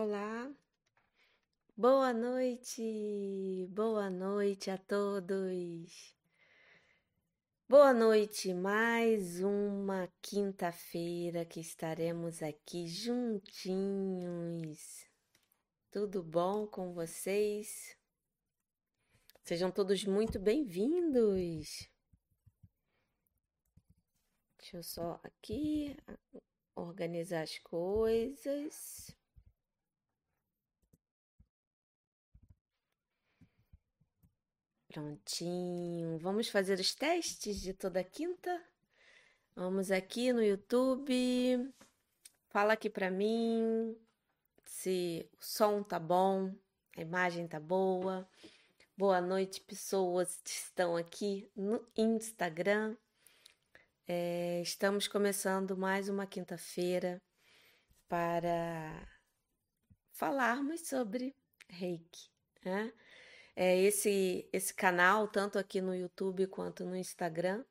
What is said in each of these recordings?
Olá, boa noite, boa noite a todos. Boa noite, mais uma quinta-feira que estaremos aqui juntinhos. Tudo bom com vocês? Sejam todos muito bem-vindos. Deixa eu só aqui organizar as coisas. Prontinho. Vamos fazer os testes de toda quinta? Vamos aqui no YouTube. Fala aqui para mim se o som tá bom, a imagem tá boa. Boa noite, pessoas que estão aqui no Instagram. É, estamos começando mais uma quinta-feira para falarmos sobre reiki. Né? É, esse, esse canal, tanto aqui no YouTube quanto no Instagram,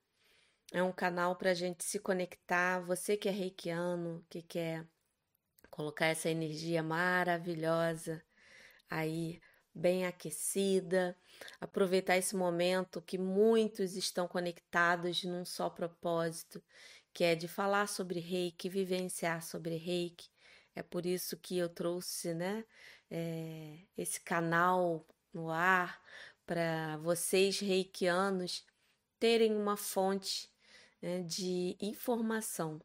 é um canal para a gente se conectar. Você que é reikiano, que quer colocar essa energia maravilhosa aí, bem aquecida, aproveitar esse momento que muitos estão conectados num só propósito, que é de falar sobre reiki, vivenciar sobre reiki. É por isso que eu trouxe, né, é, esse canal no ar para vocês reikianos terem uma fonte né, de informação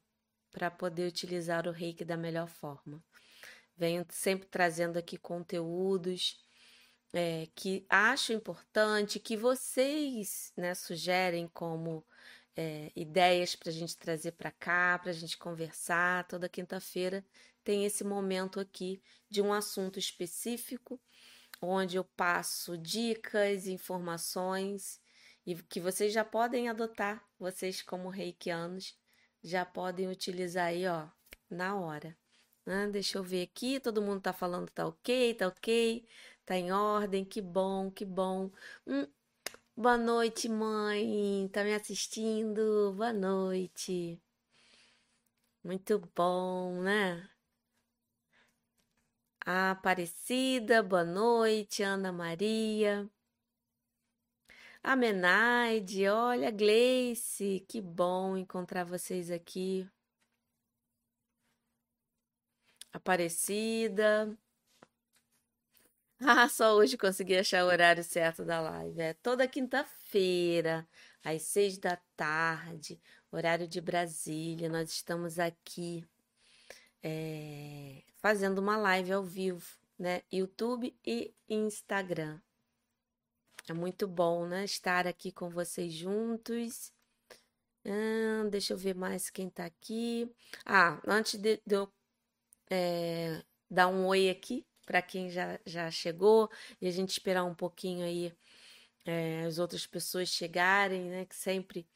para poder utilizar o reiki da melhor forma. Venho sempre trazendo aqui conteúdos é, que acho importante, que vocês né, sugerem como é, ideias para a gente trazer para cá, para a gente conversar. Toda quinta-feira tem esse momento aqui de um assunto específico onde eu passo dicas, informações e que vocês já podem adotar, vocês como reikianos, já podem utilizar aí, ó, na hora. Ah, deixa eu ver aqui, todo mundo tá falando tá ok, tá ok, tá em ordem, que bom, que bom. Hum, boa noite, mãe, tá me assistindo? Boa noite. Muito bom, né? Aparecida, boa noite, Ana Maria. A Menaide, olha, Gleice, que bom encontrar vocês aqui. Aparecida. Ah, só hoje consegui achar o horário certo da live. É toda quinta-feira, às seis da tarde, horário de Brasília. Nós estamos aqui é, fazendo uma live ao vivo, né? YouTube e Instagram. É muito bom, né? Estar aqui com vocês juntos. Ah, deixa eu ver mais quem tá aqui. Ah, antes de, de eu é, dar um oi aqui para quem já, já chegou e a gente esperar um pouquinho aí é, as outras pessoas chegarem, né? Que sempre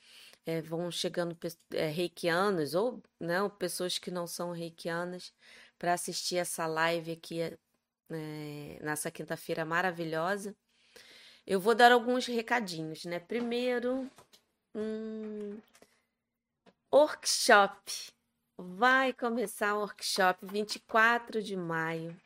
é, vão chegando é, reikianos ou não, pessoas que não são reikianas para assistir essa live aqui é, nessa quinta-feira maravilhosa. Eu vou dar alguns recadinhos, né? Primeiro, um workshop. Vai começar o workshop 24 de maio.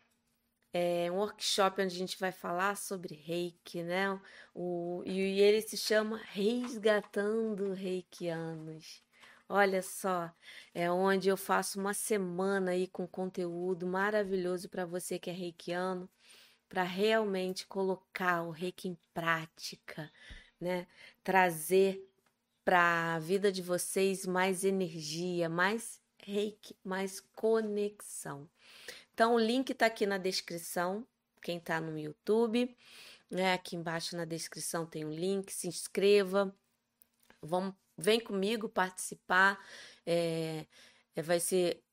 É um workshop onde a gente vai falar sobre reiki, né? O, e ele se chama Resgatando Reikianos. Olha só, é onde eu faço uma semana aí com conteúdo maravilhoso para você que é reikiano, para realmente colocar o reiki em prática, né? Trazer para a vida de vocês mais energia, mais reiki, mais conexão. Então, o link está aqui na descrição, quem está no YouTube, né? Aqui embaixo na descrição tem um link, se inscreva. Vamos Vem comigo participar. É, vai ser.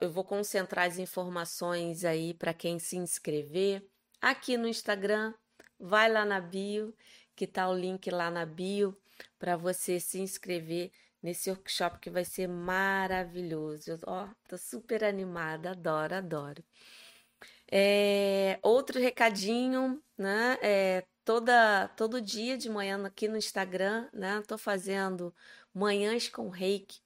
Eu vou concentrar as informações aí para quem se inscrever. Aqui no Instagram, vai lá na bio, que tá o link lá na bio para você se inscrever nesse workshop que vai ser maravilhoso. Ó, tô super animada, adoro, adoro. É, outro recadinho, né? É, toda todo dia de manhã aqui no Instagram, né? Tô fazendo manhãs com Reiki,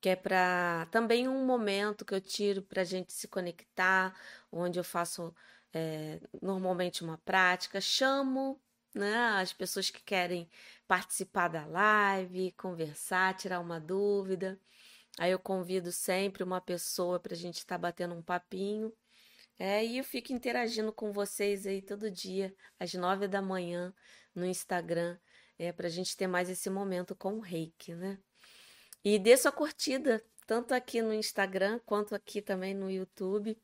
que é para também um momento que eu tiro para a gente se conectar, onde eu faço é, normalmente uma prática, chamo né, as pessoas que querem participar da live, conversar, tirar uma dúvida. Aí eu convido sempre uma pessoa para a gente estar tá batendo um papinho. É, e eu fico interagindo com vocês aí todo dia, às nove da manhã, no Instagram, é, para a gente ter mais esse momento com o reiki, né? E dê sua curtida, tanto aqui no Instagram quanto aqui também no YouTube,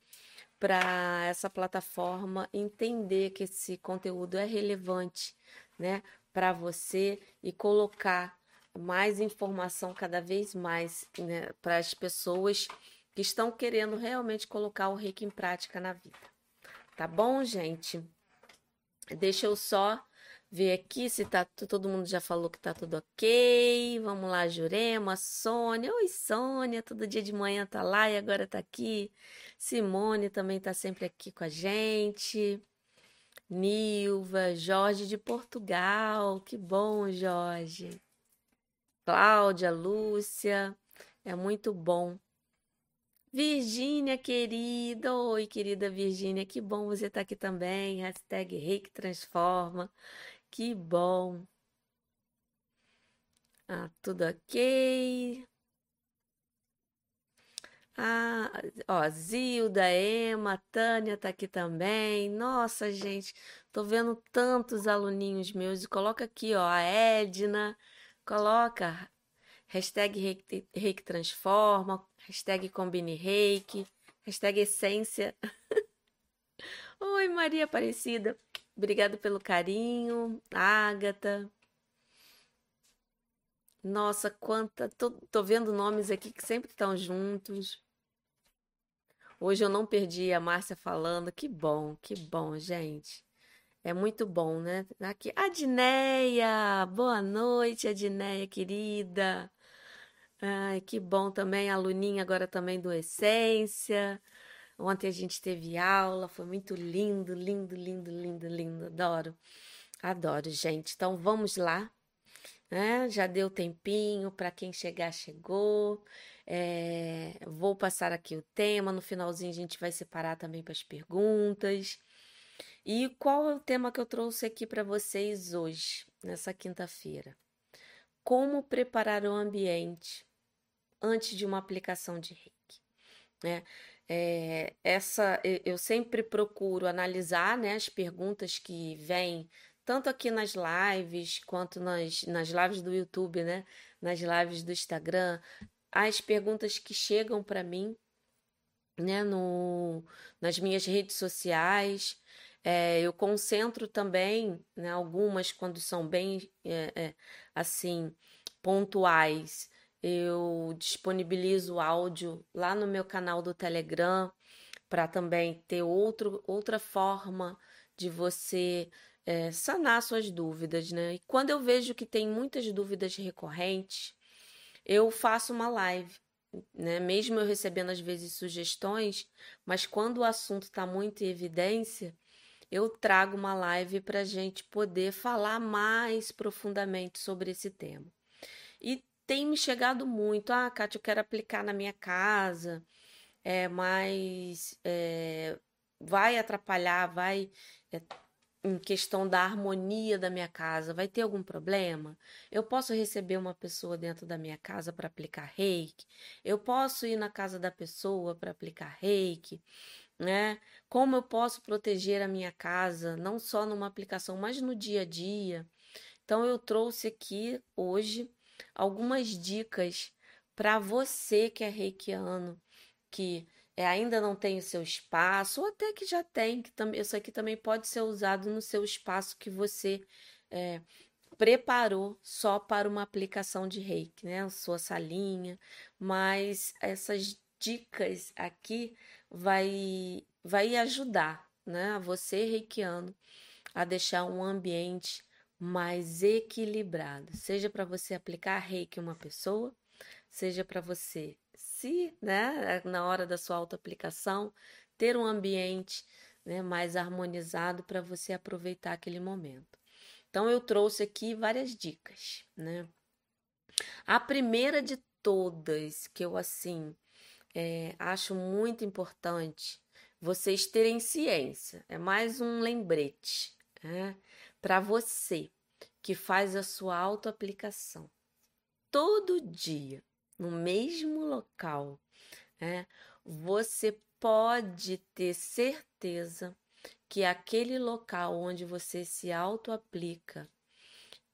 para essa plataforma entender que esse conteúdo é relevante, né, para você e colocar mais informação cada vez mais né, para as pessoas que estão querendo realmente colocar o reiki em prática na vida. Tá bom, gente? Deixa eu só ver aqui se tá todo mundo já falou que tá tudo ok. Vamos lá, Jurema, Sônia. Oi, Sônia, todo dia de manhã tá lá e agora tá aqui. Simone também tá sempre aqui com a gente. Nilva, Jorge de Portugal. Que bom, Jorge. Cláudia, Lúcia. É muito bom. Virgínia, querida. Oi, querida Virgínia. Que bom você estar tá aqui também. Hashtag Reiki Transforma. Que bom. Ah, tudo ok. Ah, ó, Zilda, Ema, Tânia tá aqui também. Nossa, gente, tô vendo tantos aluninhos meus. Coloca aqui, ó, a Edna, coloca hashtag reiki, transforma, hashtag combine reiki, hashtag essência. Oi, Maria Aparecida. Obrigado pelo carinho, Ágata. Nossa, quanta. Tô, tô vendo nomes aqui que sempre estão juntos. Hoje eu não perdi a Márcia falando. Que bom, que bom, gente. É muito bom, né? Aqui, Adneia, boa noite, Adneia, querida. Ai, que bom também, a Luninha agora também do Essência. Ontem a gente teve aula, foi muito lindo, lindo, lindo, lindo, lindo. Adoro, adoro, gente. Então vamos lá, né? Já deu tempinho, para quem chegar, chegou. É, vou passar aqui o tema, no finalzinho a gente vai separar também para as perguntas. E qual é o tema que eu trouxe aqui para vocês hoje, nessa quinta-feira? Como preparar o ambiente antes de uma aplicação de reiki. Né? É, essa eu sempre procuro analisar né, as perguntas que vêm tanto aqui nas lives quanto nas, nas lives do YouTube, né, nas lives do Instagram, as perguntas que chegam para mim né, no, nas minhas redes sociais. É, eu concentro também né, algumas quando são bem é, assim pontuais eu disponibilizo áudio lá no meu canal do Telegram para também ter outro, outra forma de você é, sanar suas dúvidas, né? E quando eu vejo que tem muitas dúvidas recorrentes, eu faço uma live, né? Mesmo eu recebendo às vezes sugestões, mas quando o assunto está muito em evidência, eu trago uma live para a gente poder falar mais profundamente sobre esse tema. E tem me chegado muito. Ah, Kátia, eu quero aplicar na minha casa, é, mas é, vai atrapalhar, vai. É, em questão da harmonia da minha casa, vai ter algum problema? Eu posso receber uma pessoa dentro da minha casa para aplicar reiki? Eu posso ir na casa da pessoa para aplicar reiki? Né? Como eu posso proteger a minha casa, não só numa aplicação, mas no dia a dia? Então, eu trouxe aqui hoje algumas dicas para você que é reikiano, que é, ainda não tem o seu espaço, ou até que já tem, que também, isso aqui também pode ser usado no seu espaço que você é, preparou só para uma aplicação de reiki, né? A sua salinha, mas essas dicas aqui vai, vai ajudar, né? Você reikiano a deixar um ambiente mais equilibrado, seja para você aplicar reiki em uma pessoa, seja para você se, né, na hora da sua autoaplicação, ter um ambiente né, mais harmonizado para você aproveitar aquele momento. Então eu trouxe aqui várias dicas, né? A primeira de todas que eu assim é, acho muito importante vocês terem ciência. É mais um lembrete né? Para você que faz a sua autoaplicação todo dia no mesmo local. Né? Você pode ter certeza que aquele local onde você se auto-aplica,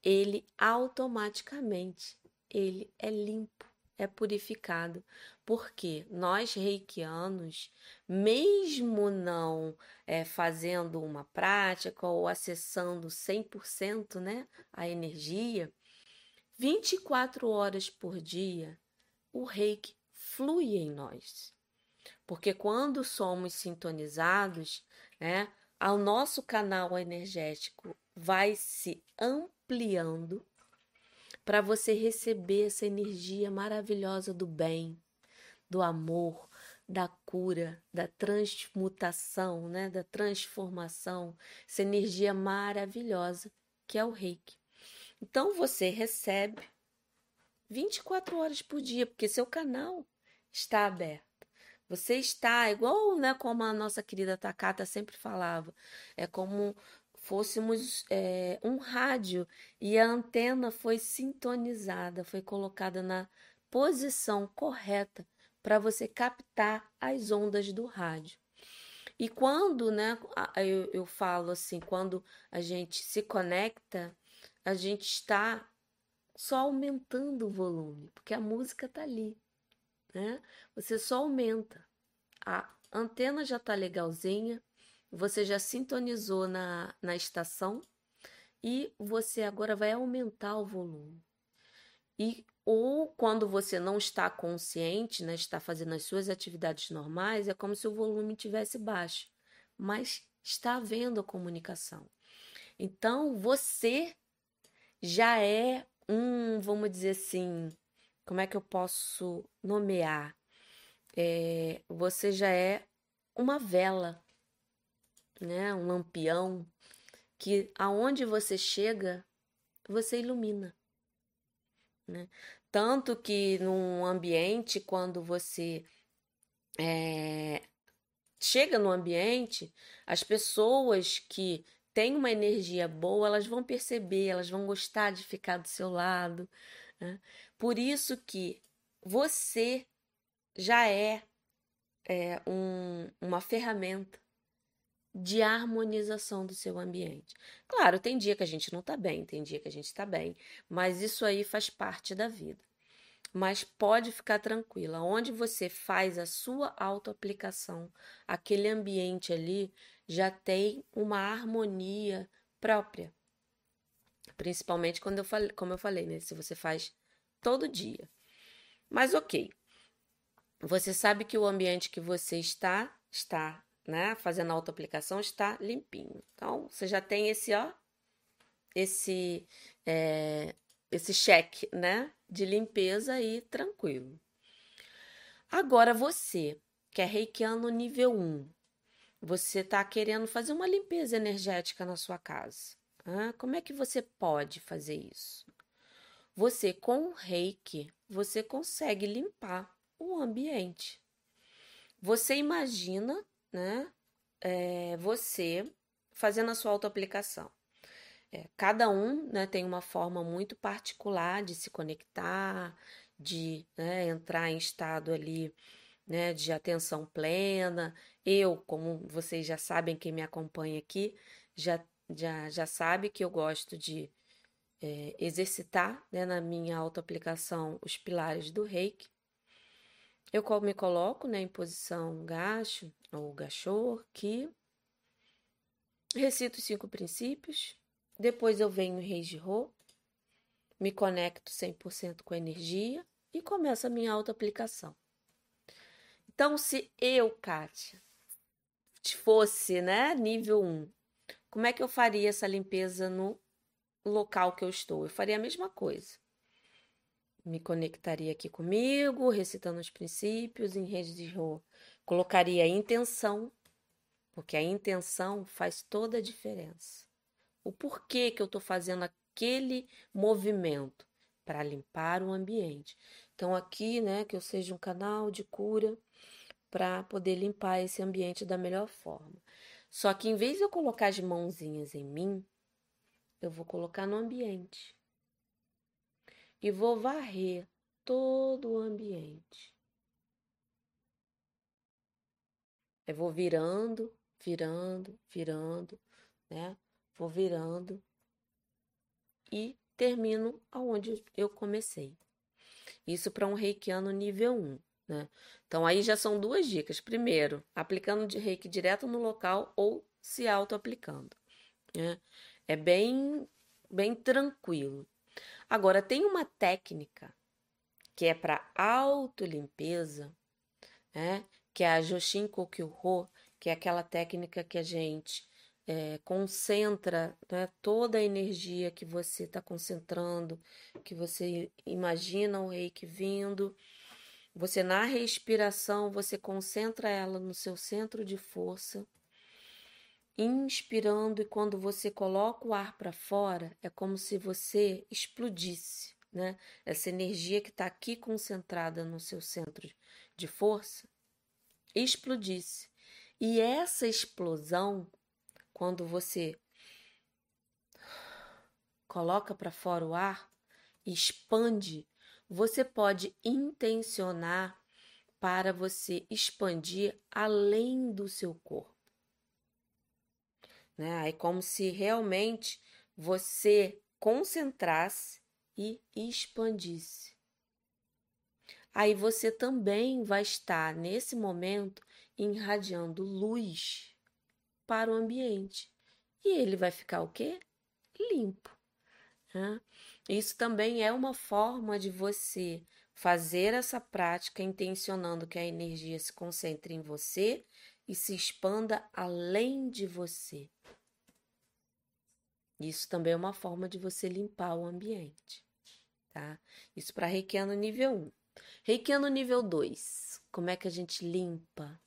ele automaticamente ele é limpo, é purificado, porque nós reikianos, mesmo não é, fazendo uma prática ou acessando 100% né, a energia, 24 horas por dia, o reiki flui em nós. Porque quando somos sintonizados, né, o nosso canal energético vai se ampliando para você receber essa energia maravilhosa do bem, do amor, da cura, da transmutação, né, da transformação, essa energia maravilhosa que é o Reiki. Então você recebe 24 horas por dia, porque seu canal está aberto. Você está igual, né, como a nossa querida Takata sempre falava, é como fôssemos é, um rádio e a antena foi sintonizada, foi colocada na posição correta para você captar as ondas do rádio. E quando, né, eu, eu falo assim, quando a gente se conecta, a gente está só aumentando o volume, porque a música está ali né? Você só aumenta. A antena já está legalzinha, você já sintonizou na, na estação e você agora vai aumentar o volume. E ou quando você não está consciente, né, está fazendo as suas atividades normais, é como se o volume tivesse baixo, mas está havendo a comunicação. Então você já é um, vamos dizer assim, como é que eu posso nomear? É, você já é uma vela, né? Um lampião que aonde você chega, você ilumina, né? Tanto que num ambiente, quando você é, chega no ambiente, as pessoas que têm uma energia boa, elas vão perceber, elas vão gostar de ficar do seu lado. Né? Por isso que você já é, é um, uma ferramenta de harmonização do seu ambiente. Claro, tem dia que a gente não está bem, tem dia que a gente está bem, mas isso aí faz parte da vida. Mas pode ficar tranquila, onde você faz a sua autoaplicação, aquele ambiente ali já tem uma harmonia própria. Principalmente quando eu falei, como eu falei, né? Se você faz todo dia. Mas ok. Você sabe que o ambiente que você está, está, né, fazendo a autoaplicação, está limpinho. Então, você já tem esse, ó, esse, é, esse cheque, né, de limpeza aí tranquilo. Agora, você, que é reikiano nível 1, você está querendo fazer uma limpeza energética na sua casa. Ah, como é que você pode fazer isso? Você com o reiki, você consegue limpar o ambiente. Você imagina, né? É, você fazendo a sua autoaplicação. É, cada um né, tem uma forma muito particular de se conectar, de né, entrar em estado ali né, de atenção plena. Eu, como vocês já sabem, quem me acompanha aqui, já, já, já sabe que eu gosto de é, exercitar né, na minha autoaplicação os pilares do reiki. Eu me coloco né, em posição gacho ou gachor, que recito os cinco princípios, depois eu venho em Reiji-Ho, me conecto 100% com a energia e começo a minha autoaplicação. Então, se eu, Kátia, fosse né, nível 1, como é que eu faria essa limpeza no local que eu estou. Eu faria a mesma coisa. Me conectaria aqui comigo, recitando os princípios em rede de rua. Colocaria a intenção, porque a intenção faz toda a diferença. O porquê que eu estou fazendo aquele movimento para limpar o ambiente. Então, aqui, né, que eu seja um canal de cura para poder limpar esse ambiente da melhor forma. Só que em vez de eu colocar as mãozinhas em mim, eu vou colocar no ambiente e vou varrer todo o ambiente. Eu vou virando, virando, virando, né? Vou virando e termino aonde eu comecei. Isso para um reikiano nível 1. Né? Então, aí já são duas dicas. Primeiro, aplicando de reiki direto no local ou se auto-aplicando. Né? É bem, bem tranquilo. Agora, tem uma técnica que é para autolimpeza, né? que é a Joshin Kokyuho, que é aquela técnica que a gente é, concentra né, toda a energia que você está concentrando, que você imagina o reiki vindo você, na respiração, você concentra ela no seu centro de força, inspirando, e quando você coloca o ar para fora, é como se você explodisse, né? Essa energia que está aqui concentrada no seu centro de força, explodisse. E essa explosão, quando você coloca para fora o ar, expande você pode intencionar para você expandir além do seu corpo. Né? É como se realmente você concentrasse e expandisse. Aí você também vai estar nesse momento irradiando luz para o ambiente. E ele vai ficar o quê? Limpo. Né? Isso também é uma forma de você fazer essa prática intencionando que a energia se concentre em você e se expanda além de você. Isso também é uma forma de você limpar o ambiente, tá? Isso para Reikiano nível 1. Reikiano nível 2. Como é que a gente limpa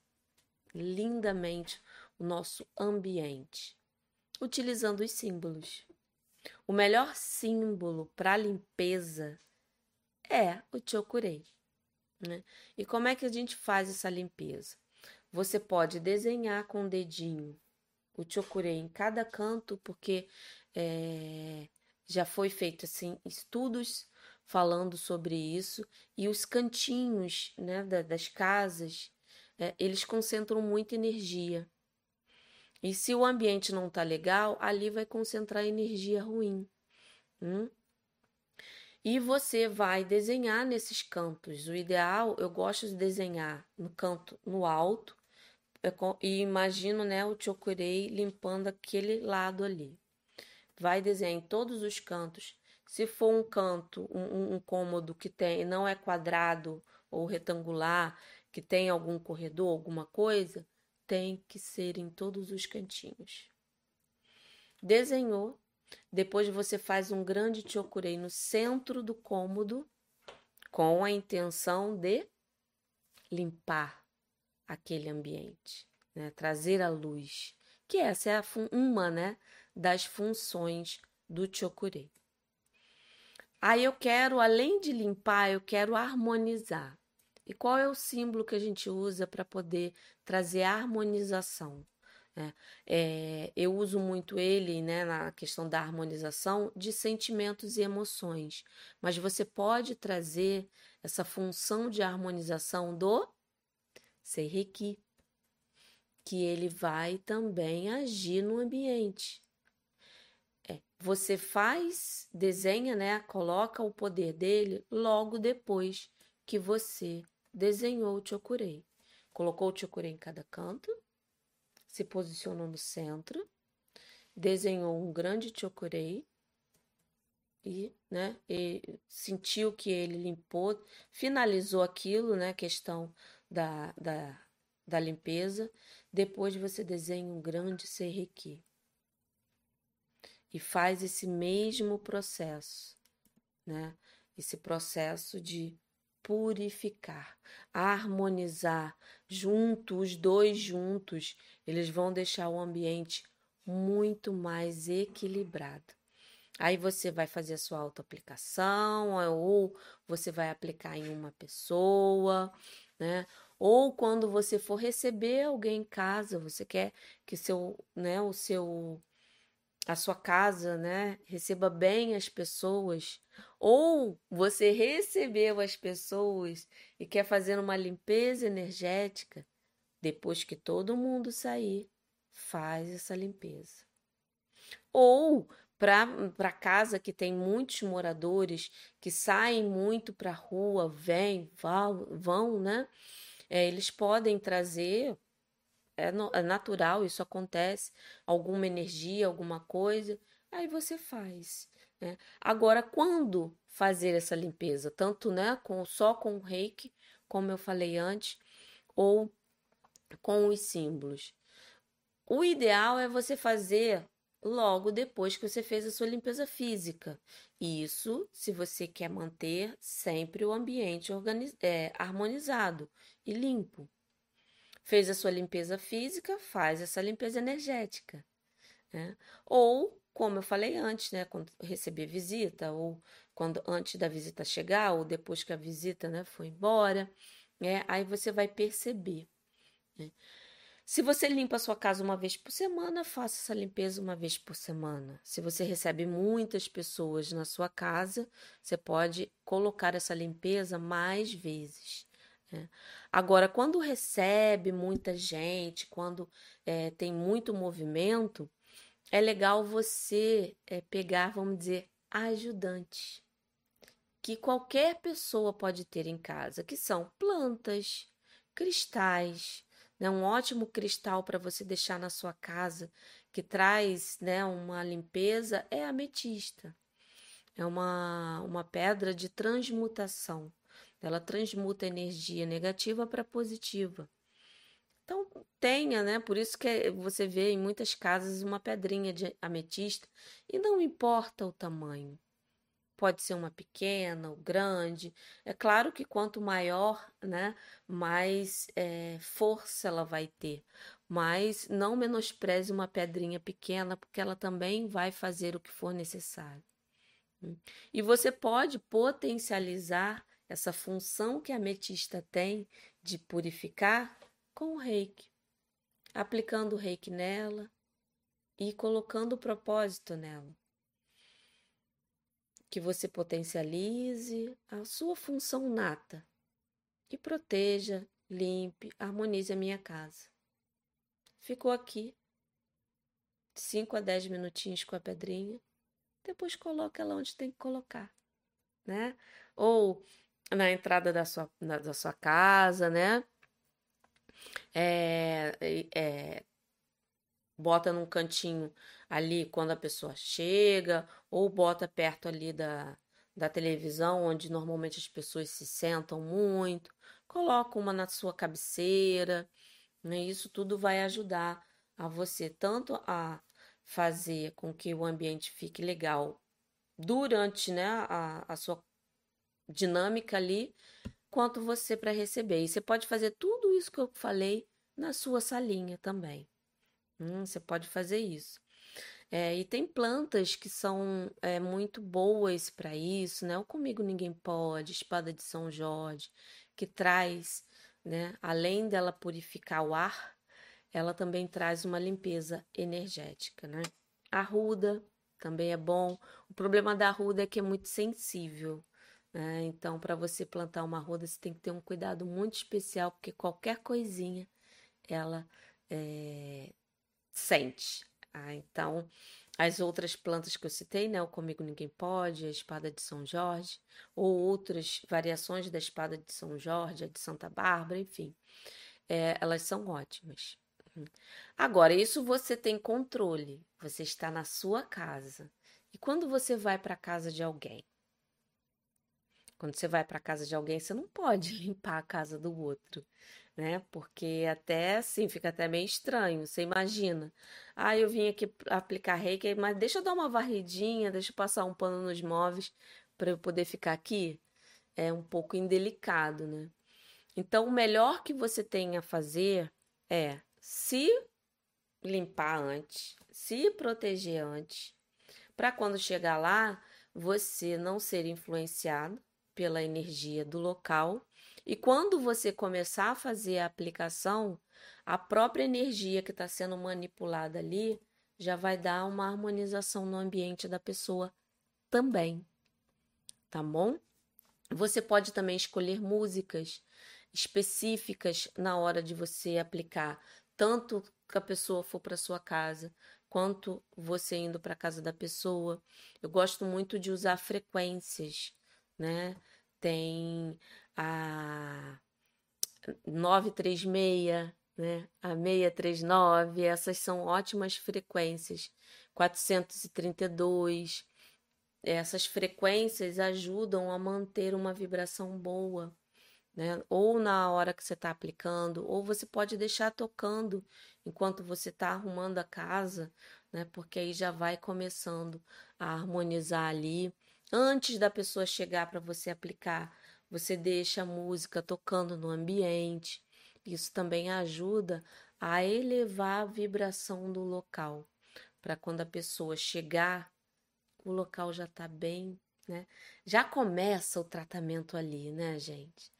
lindamente o nosso ambiente? Utilizando os símbolos. O melhor símbolo para limpeza é o chokurei. Né? E como é que a gente faz essa limpeza? Você pode desenhar com o dedinho o chokurei em cada canto, porque é, já foi feito assim estudos falando sobre isso e os cantinhos né, das casas é, eles concentram muita energia e se o ambiente não tá legal, ali vai concentrar energia ruim. Hum? E você vai desenhar nesses cantos. O ideal, eu gosto de desenhar no canto no alto e imagino, né, o chokurei limpando aquele lado ali. Vai desenhar em todos os cantos. Se for um canto, um, um cômodo que tem, não é quadrado ou retangular, que tem algum corredor, alguma coisa, tem que ser em todos os cantinhos. Desenhou, depois você faz um grande chokurei no centro do cômodo com a intenção de limpar aquele ambiente, né? trazer a luz, que essa é uma né, das funções do chokurei. Aí eu quero, além de limpar, eu quero harmonizar. E qual é o símbolo que a gente usa para poder trazer harmonização? É, é, eu uso muito ele né, na questão da harmonização de sentimentos e emoções, mas você pode trazer essa função de harmonização do Seireki, que ele vai também agir no ambiente. Você faz, desenha, né, coloca o poder dele logo depois que você desenhou o chokurei. Colocou o chokurei em cada canto, se posicionou no centro, desenhou um grande chokurei e, né, e sentiu que ele limpou, finalizou aquilo, né, questão da, da, da limpeza. Depois você desenha um grande serrequi e faz esse mesmo processo, né? Esse processo de purificar, harmonizar, juntos, os dois juntos, eles vão deixar o ambiente muito mais equilibrado. Aí você vai fazer a sua autoaplicação, ou você vai aplicar em uma pessoa, né? Ou quando você for receber alguém em casa, você quer que seu, né, o seu a sua casa, né, receba bem as pessoas, ou você recebeu as pessoas e quer fazer uma limpeza energética, depois que todo mundo sair, faz essa limpeza. Ou para casa que tem muitos moradores que saem muito para a rua, vêm, vão, vão, né? É, eles podem trazer, é, no, é natural, isso acontece, alguma energia, alguma coisa, aí você faz. Né? Agora, quando fazer essa limpeza? Tanto né, com, só com o reiki, como eu falei antes, ou com os símbolos. O ideal é você fazer logo depois que você fez a sua limpeza física. Isso se você quer manter sempre o ambiente é, harmonizado e limpo. Fez a sua limpeza física, faz essa limpeza energética. Né? Ou, como eu falei antes, né, quando receber visita, ou quando antes da visita chegar, ou depois que a visita né, foi embora, né, aí você vai perceber. Né? Se você limpa a sua casa uma vez por semana, faça essa limpeza uma vez por semana. Se você recebe muitas pessoas na sua casa, você pode colocar essa limpeza mais vezes. Né? Agora, quando recebe muita gente, quando é, tem muito movimento, é legal você é, pegar, vamos dizer, ajudantes que qualquer pessoa pode ter em casa, que são plantas, cristais, né? Um ótimo cristal para você deixar na sua casa que traz né, uma limpeza é ametista. É uma, uma pedra de transmutação. Ela transmuta energia negativa para positiva. Então, tenha, né? Por isso que você vê em muitas casas uma pedrinha de ametista e não importa o tamanho. Pode ser uma pequena ou grande. É claro que quanto maior, né, mais é, força ela vai ter. Mas não menospreze uma pedrinha pequena, porque ela também vai fazer o que for necessário. E você pode potencializar essa função que a ametista tem de purificar com o reiki, aplicando o reiki nela e colocando o propósito nela que você potencialize a sua função nata e proteja, limpe, harmonize a minha casa. Ficou aqui 5 a 10 minutinhos com a pedrinha, depois coloca ela onde tem que colocar, né? Ou na entrada da sua, na, da sua casa, né? É, é, bota num cantinho ali quando a pessoa chega, ou bota perto ali da, da televisão, onde normalmente as pessoas se sentam muito, coloca uma na sua cabeceira, né? Isso tudo vai ajudar a você tanto a fazer com que o ambiente fique legal durante né, a, a sua dinâmica ali, quanto você para receber. E você pode fazer tudo isso que eu falei na sua salinha também. Hum, você pode fazer isso. É, e tem plantas que são é, muito boas para isso, né? O Comigo Ninguém Pode, Espada de São Jorge, que traz, né? Além dela purificar o ar, ela também traz uma limpeza energética, né? A ruda também é bom. O problema da ruda é que é muito sensível. Né? Então, para você plantar uma ruda, você tem que ter um cuidado muito especial, porque qualquer coisinha ela é, sente. Ah, então, as outras plantas que eu citei, né? O Comigo Ninguém Pode, a Espada de São Jorge, ou outras variações da Espada de São Jorge, a de Santa Bárbara, enfim, é, elas são ótimas. Agora, isso você tem controle, você está na sua casa. E quando você vai para a casa de alguém? Quando você vai para casa de alguém, você não pode limpar a casa do outro né? Porque até assim fica até meio estranho. Você imagina, ah, eu vim aqui aplicar reiki, mas deixa eu dar uma varridinha, deixa eu passar um pano nos móveis para eu poder ficar aqui. É um pouco indelicado, né? Então, o melhor que você tem a fazer é se limpar antes, se proteger antes, para quando chegar lá, você não ser influenciado pela energia do local. E quando você começar a fazer a aplicação, a própria energia que está sendo manipulada ali já vai dar uma harmonização no ambiente da pessoa também. Tá bom? Você pode também escolher músicas específicas na hora de você aplicar, tanto que a pessoa for para sua casa, quanto você indo para a casa da pessoa. Eu gosto muito de usar frequências, né? Tem a 936, né? A 639, essas são ótimas frequências. 432, essas frequências ajudam a manter uma vibração boa, né? Ou na hora que você está aplicando, ou você pode deixar tocando enquanto você está arrumando a casa, né? Porque aí já vai começando a harmonizar ali. Antes da pessoa chegar para você aplicar, você deixa a música tocando no ambiente. Isso também ajuda a elevar a vibração do local, para quando a pessoa chegar o local já está bem, né? Já começa o tratamento ali, né, gente?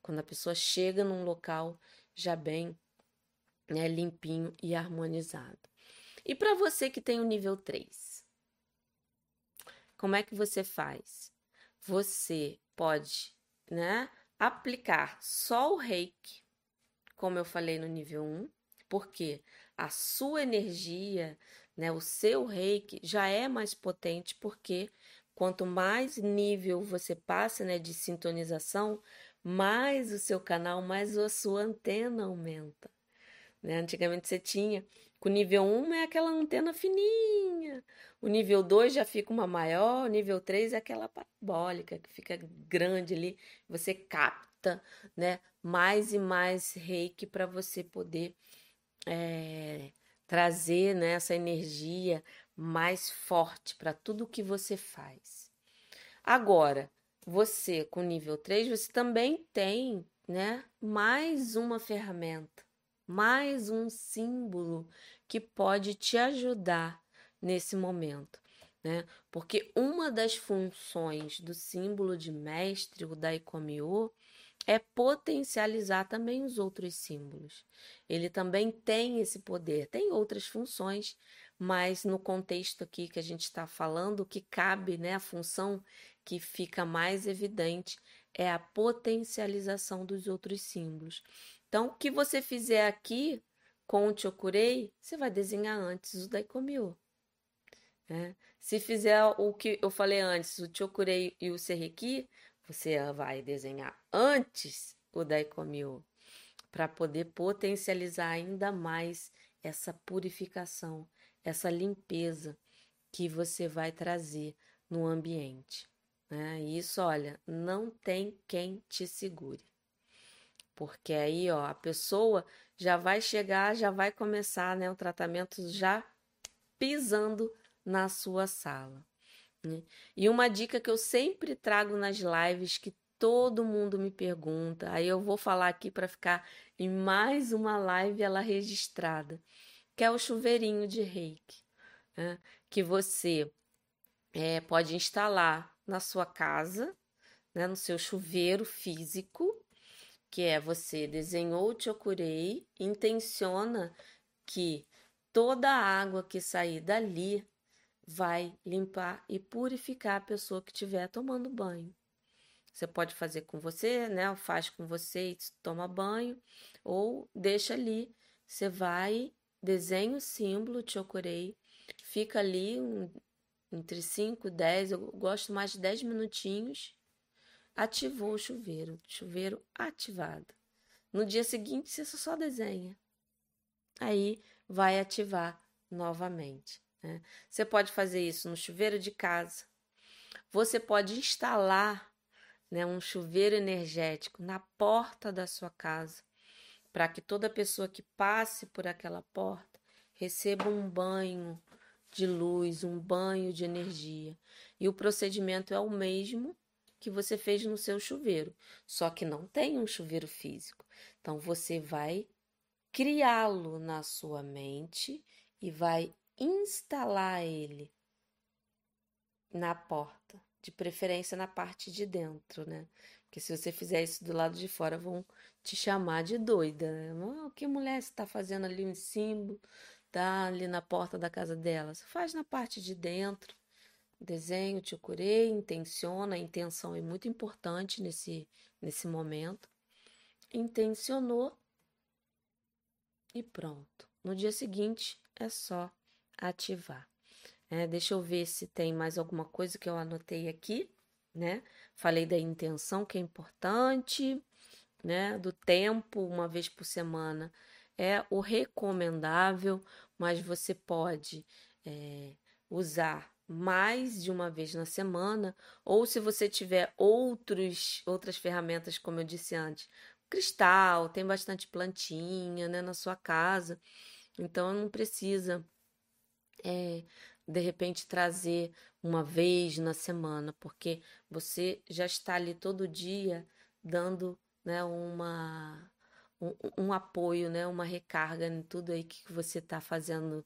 Quando a pessoa chega num local já bem né, limpinho e harmonizado. E para você que tem o nível 3, como é que você faz? Você pode, né, aplicar só o reiki, como eu falei no nível 1, porque a sua energia né? O seu reiki já é mais potente porque quanto mais nível você passa né, de sintonização, mais o seu canal, mais a sua antena aumenta. Né? Antigamente você tinha, com nível 1 é aquela antena fininha, o nível 2 já fica uma maior, o nível 3 é aquela parabólica que fica grande ali, você capta né, mais e mais reiki para você poder é, trazer né, essa energia mais forte para tudo que você faz. Agora, você com nível 3, você também tem né, mais uma ferramenta, mais um símbolo que pode te ajudar nesse momento. Né? Porque uma das funções do símbolo de mestre, o Daikomiô, é potencializar também os outros símbolos. Ele também tem esse poder, tem outras funções, mas no contexto aqui que a gente está falando, o que cabe, né, a função que fica mais evidente é a potencialização dos outros símbolos. Então, o que você fizer aqui com o Chokurei, você vai desenhar antes o Daikomiô. Né? Se fizer o que eu falei antes, o Chokurei e o Serreki, você vai desenhar antes o Daikomiô para poder potencializar ainda mais essa purificação, essa limpeza que você vai trazer no ambiente. Né? Isso, olha, não tem quem te segure. Porque aí, ó, a pessoa já vai chegar, já vai começar, né, o tratamento já pisando na sua sala. Né? E uma dica que eu sempre trago nas lives que todo mundo me pergunta, aí eu vou falar aqui para ficar em mais uma live ela registrada, que é o chuveirinho de reiki, né? que você é, pode instalar na sua casa, né, no seu chuveiro físico, que é você desenhou o chokurei, intenciona que toda a água que sair dali vai limpar e purificar a pessoa que estiver tomando banho. Você pode fazer com você, né? Faz com você e toma banho, ou deixa ali. Você vai, desenha o símbolo, chokurei, fica ali um, entre 5 e 10, eu gosto mais de 10 minutinhos. Ativou o chuveiro, chuveiro ativado. No dia seguinte, você só desenha. Aí vai ativar novamente. Né? Você pode fazer isso no chuveiro de casa. Você pode instalar né, um chuveiro energético na porta da sua casa, para que toda pessoa que passe por aquela porta receba um banho de luz, um banho de energia. E o procedimento é o mesmo que você fez no seu chuveiro, só que não tem um chuveiro físico. Então você vai criá-lo na sua mente e vai instalar ele na porta, de preferência na parte de dentro, né? Porque se você fizer isso do lado de fora, vão te chamar de doida, né? Oh, que mulher está fazendo ali um símbolo, tá ali na porta da casa dela? Você faz na parte de dentro, desenho, te curei, intenciona, a intenção é muito importante nesse, nesse momento. Intencionou e pronto. No dia seguinte é só ativar. É, deixa eu ver se tem mais alguma coisa que eu anotei aqui, né? Falei da intenção, que é importante, né? Do tempo, uma vez por semana, é o recomendável, mas você pode é, usar mais de uma vez na semana, ou se você tiver outros, outras ferramentas, como eu disse antes, cristal, tem bastante plantinha né, na sua casa, então não precisa é, de repente trazer uma vez na semana, porque você já está ali todo dia dando né, uma, um, um apoio, né, uma recarga em tudo aí que você está fazendo,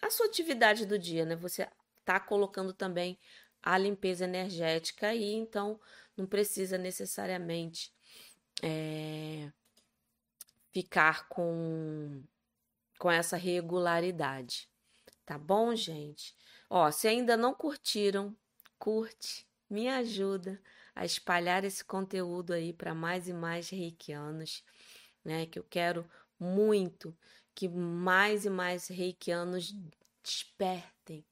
a sua atividade do dia, né? Você está colocando também a limpeza energética aí, então não precisa necessariamente é, ficar com, com essa regularidade. Tá bom, gente? Ó, se ainda não curtiram, curte, me ajuda a espalhar esse conteúdo aí para mais e mais reikianos, né? Que eu quero muito que mais e mais reikianos despertem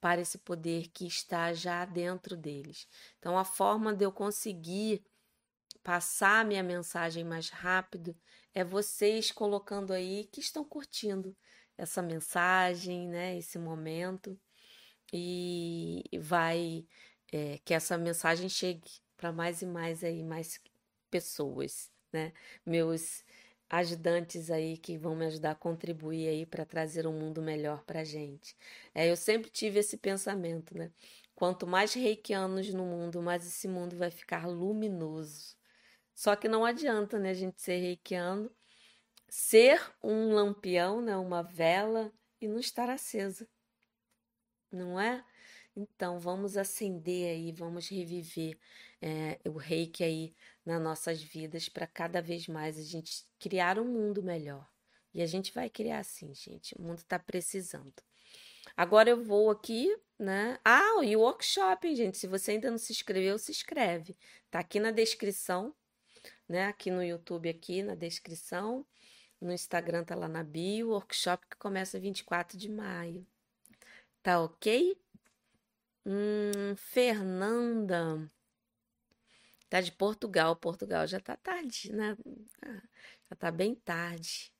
para esse poder que está já dentro deles. Então, a forma de eu conseguir passar minha mensagem mais rápido é vocês colocando aí que estão curtindo essa mensagem, né, esse momento e vai é, que essa mensagem chegue para mais e mais aí mais pessoas, né, meus ajudantes aí que vão me ajudar a contribuir aí para trazer um mundo melhor para gente. É, eu sempre tive esse pensamento, né? Quanto mais reikianos no mundo, mais esse mundo vai ficar luminoso. Só que não adianta, né, a gente ser reikiano, ser um lampião, né, uma vela e não estar acesa. Não é? Então, vamos acender aí, vamos reviver é, o reiki aí nas nossas vidas para cada vez mais a gente criar um mundo melhor. E a gente vai criar sim, gente. O mundo está precisando. Agora eu vou aqui, né? Ah, e o workshop, gente. Se você ainda não se inscreveu, se inscreve. Tá aqui na descrição, né? Aqui no YouTube, aqui na descrição. No Instagram tá lá na bio. Workshop que começa 24 de maio. Tá ok? Hum, Fernanda. Tá de Portugal. Portugal já tá tarde, né? Já tá bem tarde.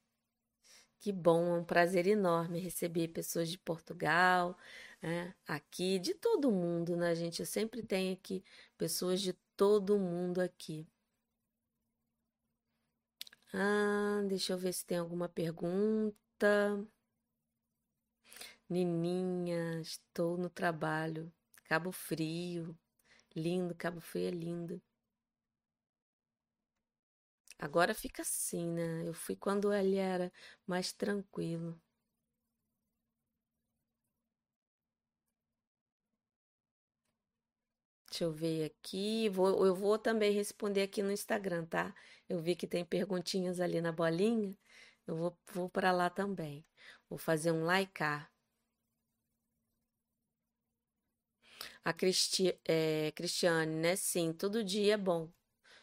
Que bom, é um prazer enorme receber pessoas de Portugal, né? aqui, de todo mundo, né, gente? Eu sempre tenho aqui pessoas de todo mundo aqui. Ah, deixa eu ver se tem alguma pergunta. Nininha, estou no trabalho. Cabo Frio. Lindo, Cabo Frio é lindo. Agora fica assim, né? Eu fui quando ele era mais tranquilo. Deixa eu ver aqui. Vou, eu vou também responder aqui no Instagram, tá? Eu vi que tem perguntinhas ali na bolinha. Eu vou, vou para lá também. Vou fazer um likear. A Cristi, é, Cristiane, né? Sim, todo dia é bom.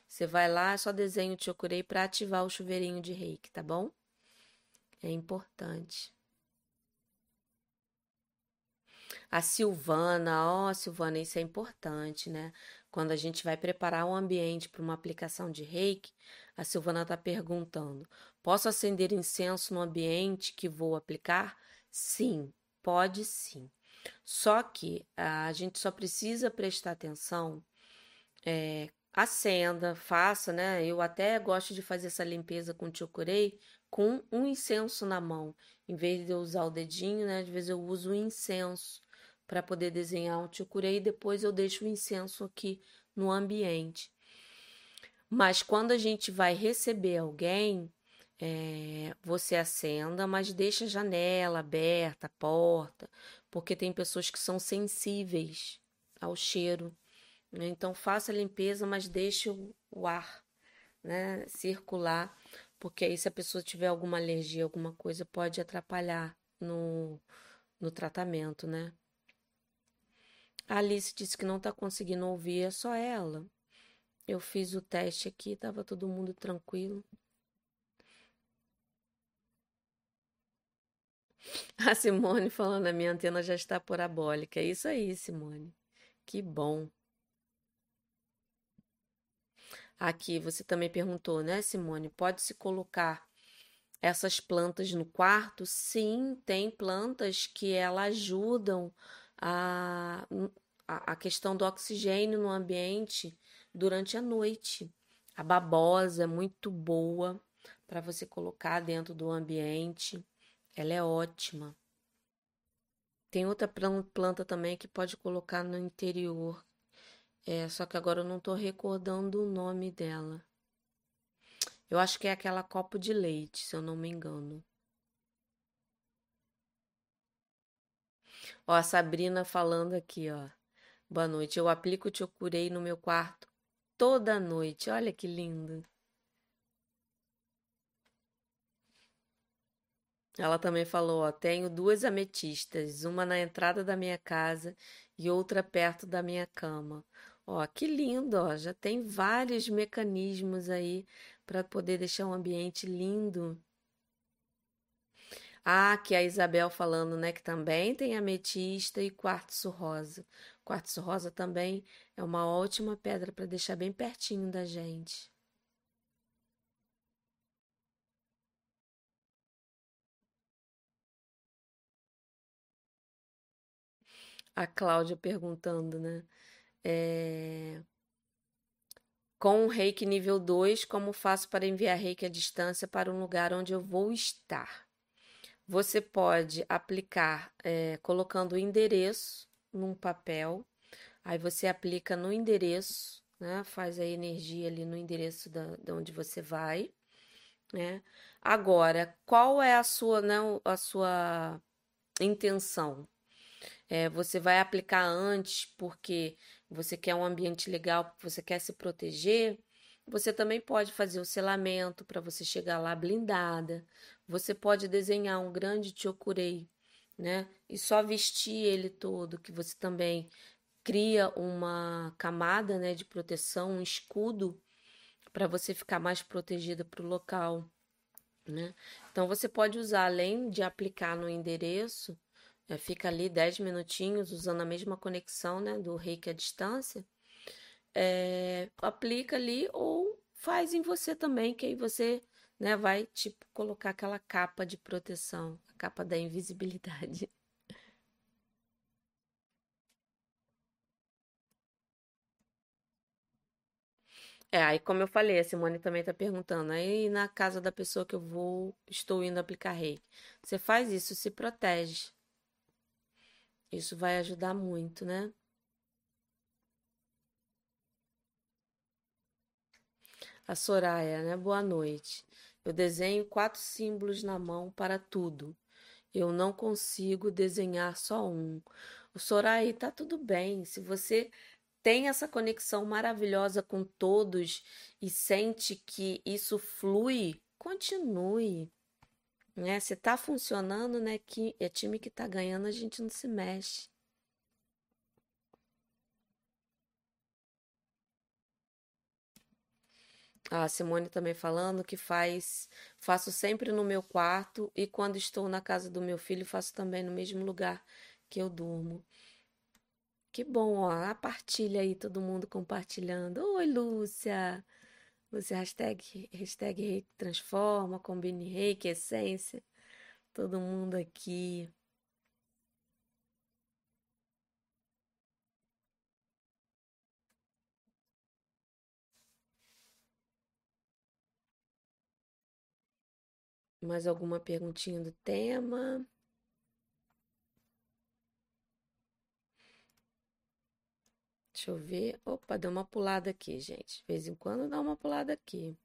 Você vai lá, só desenho o Chokurei para ativar o chuveirinho de reiki, tá bom? É importante. A Silvana, ó, oh, Silvana, isso é importante, né? Quando a gente vai preparar um ambiente para uma aplicação de reiki, a Silvana está perguntando: posso acender incenso no ambiente que vou aplicar? Sim, pode sim. Só que a gente só precisa prestar atenção é, acenda, faça, né? Eu até gosto de fazer essa limpeza com chokurei com um incenso na mão. Em vez de eu usar o dedinho, né? Às vezes eu uso o incenso para poder desenhar um chokurei e depois eu deixo o incenso aqui no ambiente. Mas quando a gente vai receber alguém, é, você acenda, mas deixa a janela aberta, a porta, porque tem pessoas que são sensíveis ao cheiro. Né? Então faça a limpeza, mas deixe o, o ar né, circular, porque aí se a pessoa tiver alguma alergia, alguma coisa, pode atrapalhar no, no tratamento, né? Alice disse que não está conseguindo ouvir, é só ela. Eu fiz o teste aqui, estava todo mundo tranquilo. A Simone falando, a minha antena já está parabólica. É isso aí, Simone. Que bom. Aqui você também perguntou, né, Simone? Pode-se colocar essas plantas no quarto? Sim, tem plantas que elas ajudam a, a questão do oxigênio no ambiente durante a noite. A babosa é muito boa para você colocar dentro do ambiente. Ela é ótima. Tem outra planta também que pode colocar no interior, é, só que agora eu não tô recordando o nome dela. Eu acho que é aquela copo de leite, se eu não me engano. Ó, a Sabrina falando aqui, ó. Boa noite. Eu aplico o Te Curei no meu quarto toda noite. Olha que lindo. Ela também falou, ó, tenho duas ametistas, uma na entrada da minha casa e outra perto da minha cama. Ó, que lindo, ó, já tem vários mecanismos aí para poder deixar um ambiente lindo. Ah, que a Isabel falando, né, que também tem ametista e quartzo rosa. Quartzo rosa também é uma ótima pedra para deixar bem pertinho da gente. A Cláudia perguntando, né? É... Com o reiki nível 2, como faço para enviar reiki à distância para um lugar onde eu vou estar? Você pode aplicar é, colocando o endereço num papel, aí você aplica no endereço, né? Faz a energia ali no endereço da, de onde você vai, né? Agora, qual é a sua, né, a sua intenção? É, você vai aplicar antes porque você quer um ambiente legal, você quer se proteger. Você também pode fazer o selamento para você chegar lá blindada. Você pode desenhar um grande chokurei, né? E só vestir ele todo, que você também cria uma camada, né, de proteção, um escudo para você ficar mais protegida para o local, né? Então você pode usar além de aplicar no endereço, é, fica ali 10 minutinhos usando a mesma conexão né, do reiki à distância. É, aplica ali ou faz em você também, que aí você né, vai tipo colocar aquela capa de proteção, a capa da invisibilidade. É, aí como eu falei, a Simone também está perguntando, aí na casa da pessoa que eu vou, estou indo aplicar reiki. Você faz isso, se protege. Isso vai ajudar muito, né? A Soraya, né? Boa noite. Eu desenho quatro símbolos na mão para tudo. Eu não consigo desenhar só um. O Soraya, tá tudo bem. Se você tem essa conexão maravilhosa com todos e sente que isso flui, continue. Né? Se tá funcionando, né? Que é time que tá ganhando, a gente não se mexe. A Simone também falando que faz, faço sempre no meu quarto e quando estou na casa do meu filho faço também no mesmo lugar que eu durmo. Que bom, ó, a partilha aí, todo mundo compartilhando. Oi, Lúcia! Lúcia, hashtag, hashtag Reiki Transforma, Combine Reiki, Essência. Todo mundo aqui. Mais alguma perguntinha do tema? Deixa eu ver. Opa, deu uma pulada aqui, gente. De vez em quando dá uma pulada aqui.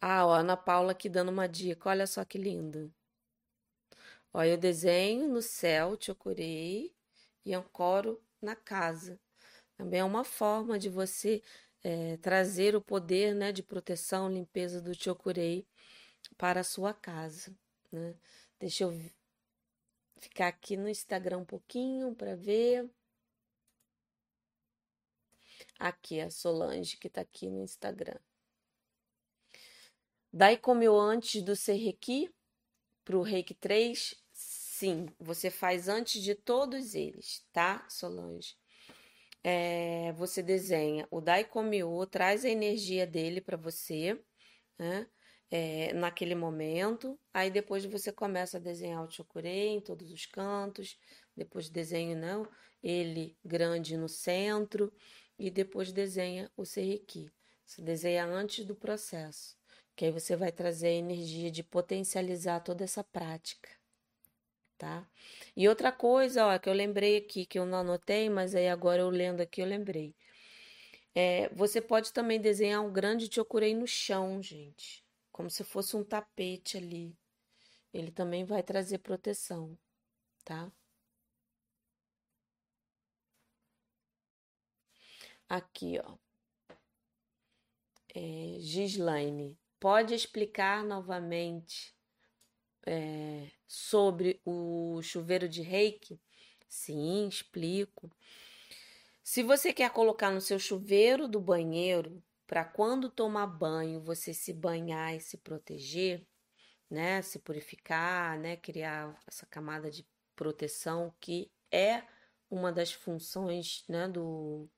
Ah, ó, Ana Paula aqui dando uma dica. Olha só que lindo. Olha, eu desenho no céu, te ocurei e ancoro na casa. Também é uma forma de você é, trazer o poder né, de proteção, limpeza do Chokurei para a sua casa. Né? Deixa eu ficar aqui no Instagram um pouquinho para ver. Aqui a Solange que está aqui no Instagram. Daí comeu antes do Serrequi para o Reiki 3? Sim, você faz antes de todos eles, tá, Solange? É, você desenha o Daikomiô, traz a energia dele para você, né? É, naquele momento. Aí depois você começa a desenhar o Chokurei em todos os cantos. Depois desenho não, ele grande no centro. E depois desenha o Seriki. Você desenha antes do processo. Que aí você vai trazer a energia de potencializar toda essa prática tá? E outra coisa, ó, que eu lembrei aqui, que eu não anotei, mas aí agora eu lendo aqui eu lembrei. É, você pode também desenhar um grande chokurei no chão, gente. Como se fosse um tapete ali. Ele também vai trazer proteção, tá? Aqui, ó. É, Gislaine, pode explicar novamente é, sobre o chuveiro de reiki? Sim, explico. Se você quer colocar no seu chuveiro do banheiro, para quando tomar banho você se banhar e se proteger, né, se purificar, né, criar essa camada de proteção que é uma das funções, né, do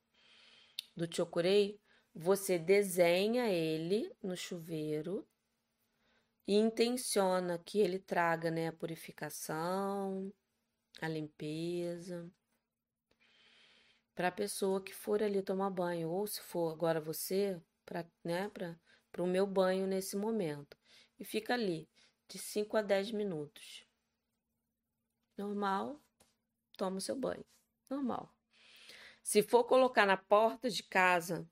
do chokurei, você desenha ele no chuveiro e intenciona que ele traga né, a purificação, a limpeza para a pessoa que for ali tomar banho, ou se for agora você, para né, o meu banho nesse momento. E fica ali de 5 a 10 minutos. Normal, toma o seu banho. Normal. Se for colocar na porta de casa,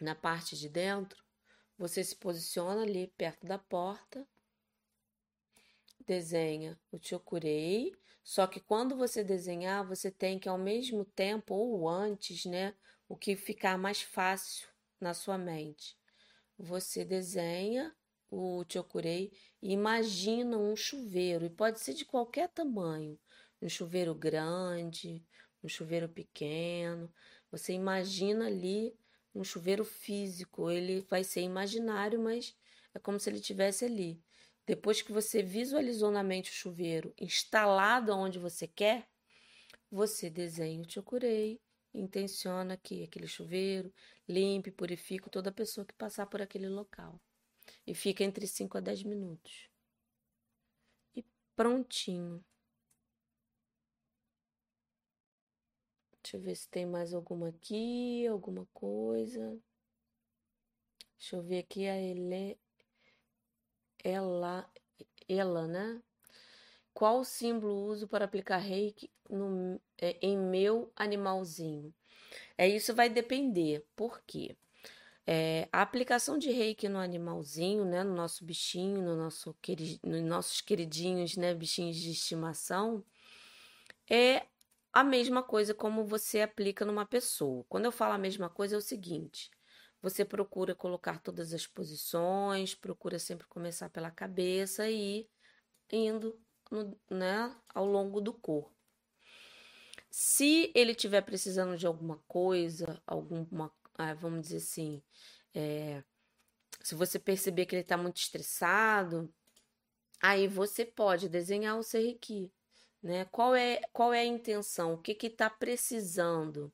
na parte de dentro, você se posiciona ali perto da porta, desenha o chokurei, só que quando você desenhar, você tem que ao mesmo tempo ou antes, né, o que ficar mais fácil na sua mente. Você desenha o chokurei e imagina um chuveiro, e pode ser de qualquer tamanho, um chuveiro grande, um chuveiro pequeno. Você imagina ali um chuveiro físico, ele vai ser imaginário, mas é como se ele estivesse ali. Depois que você visualizou na mente o chuveiro instalado onde você quer, você desenha o chokurei, intenciona que aquele chuveiro limpe, purifique toda pessoa que passar por aquele local. E fica entre 5 a 10 minutos. E prontinho. Deixa eu ver se tem mais alguma aqui, alguma coisa. Deixa eu ver aqui a Ele... ela, ela, né? Qual símbolo uso para aplicar reiki no, é, em meu animalzinho? É isso vai depender. Por quê? É, a aplicação de reiki no animalzinho, né, no nosso bichinho, no nosso, nos nossos queridinhos, né, bichinhos de estimação, é a mesma coisa como você aplica numa pessoa. Quando eu falo a mesma coisa, é o seguinte: você procura colocar todas as posições, procura sempre começar pela cabeça e indo no, né, ao longo do corpo. Se ele estiver precisando de alguma coisa, alguma, ah, vamos dizer assim, é, se você perceber que ele está muito estressado, aí você pode desenhar o Serrequi né? Qual é, qual é a intenção? O que está precisando?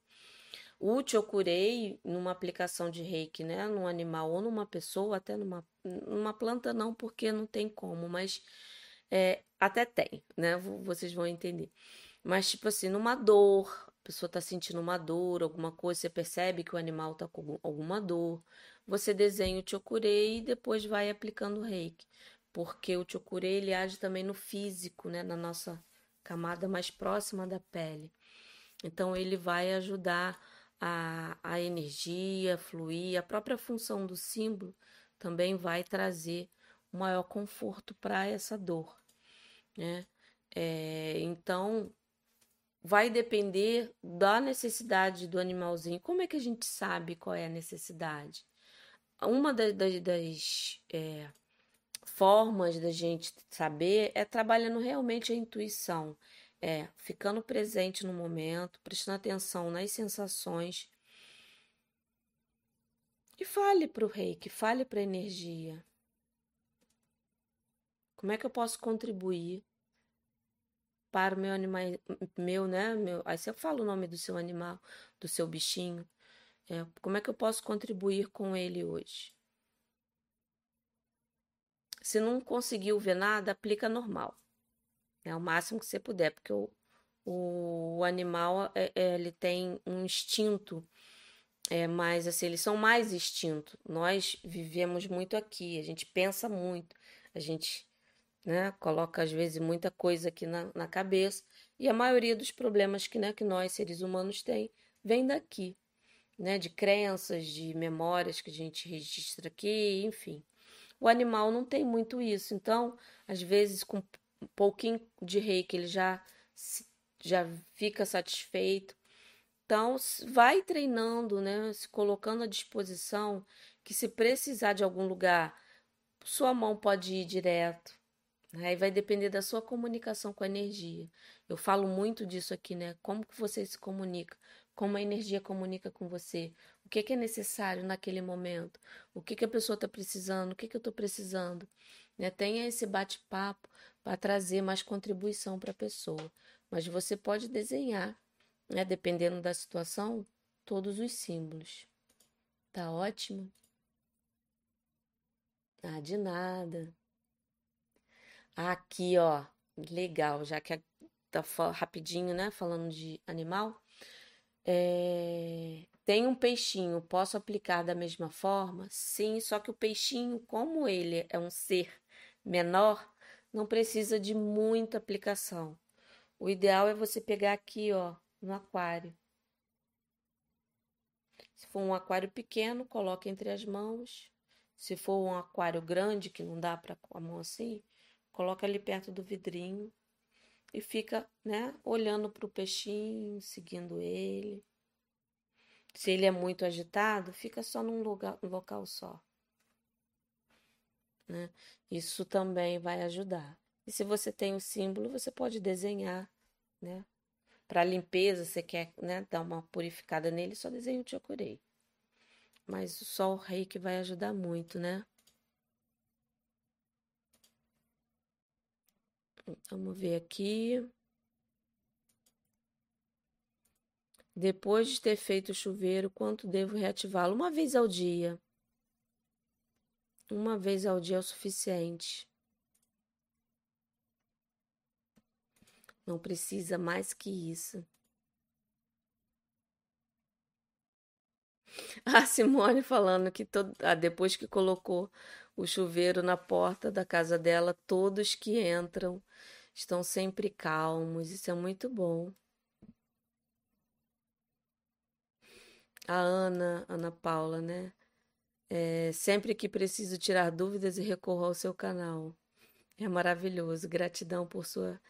O Chokurei, numa aplicação de reiki, né? Num animal ou numa pessoa, até numa, numa planta não, porque não tem como, mas é, até tem, né? Vocês vão entender. Mas, tipo assim, numa dor, a pessoa está sentindo uma dor, alguma coisa, você percebe que o animal está com alguma dor, você desenha o Chokurei e depois vai aplicando o reiki. Porque o Chokurei, ele age também no físico, né? Na nossa camada mais próxima da pele. Então, ele vai ajudar a, a energia fluir, a própria função do símbolo também vai trazer um maior conforto para essa dor, né? É, então, vai depender da necessidade do animalzinho. Como é que a gente sabe qual é a necessidade? Uma das, das, das é, formas da gente saber é trabalhando realmente a intuição, é ficando presente no momento, prestando atenção nas sensações. E fale para o reiki, fale para a energia. Como é que eu posso contribuir para o meu animal, meu, né? Meu, aí você fala o nome do seu animal, do seu bichinho. É, como é que eu posso contribuir com ele hoje? Se não conseguiu ver nada, aplica normal. É o máximo que você puder, porque o, o, animal é, é, ele tem um instinto é mais assim, eles são mais instinto. Nós vivemos muito aqui, a gente pensa muito, a gente né, coloca às vezes muita coisa aqui na, na cabeça, e a maioria dos problemas que, né, que nós, seres humanos, tem vem daqui, né, de crenças, de memórias que a gente registra aqui, enfim. O animal não tem muito isso, então, às vezes, com um pouquinho de reiki, ele já, já fica satisfeito. Então, vai treinando, né? Se colocando à disposição, que se precisar de algum lugar, sua mão pode ir direto. Né? Aí vai depender da sua comunicação com a energia. Eu falo muito disso aqui, né? Como que você se comunica? Como a energia comunica com você? O que, que é necessário naquele momento? O que, que a pessoa está precisando? O que, que eu estou precisando? Né? Tenha esse bate-papo para trazer mais contribuição para a pessoa. Mas você pode desenhar né, dependendo da situação, todos os símbolos. Tá ótimo? Ah, de nada. Aqui, ó, legal, já que tá rapidinho, né, falando de animal. É... Tem um peixinho, posso aplicar da mesma forma? Sim, só que o peixinho, como ele é um ser menor, não precisa de muita aplicação. O ideal é você pegar aqui, ó, no aquário. Se for um aquário pequeno, coloque entre as mãos. Se for um aquário grande, que não dá para a mão assim, coloca ali perto do vidrinho e fica, né, olhando para o peixinho, seguindo ele. Se ele é muito agitado, fica só num lugar, um local só. Né? Isso também vai ajudar. E se você tem o símbolo, você pode desenhar, né? Para limpeza, você quer né, dar uma purificada nele, só desenho o chokurei. Mas só o reiki vai ajudar muito, né? Vamos ver aqui. Depois de ter feito o chuveiro, quanto devo reativá-lo? Uma vez ao dia. Uma vez ao dia é o suficiente. Não precisa mais que isso. A Simone falando que todo, ah, depois que colocou o chuveiro na porta da casa dela, todos que entram estão sempre calmos. Isso é muito bom. A Ana, Ana Paula, né? É, sempre que preciso tirar dúvidas e recorro ao seu canal. É maravilhoso. Gratidão por sua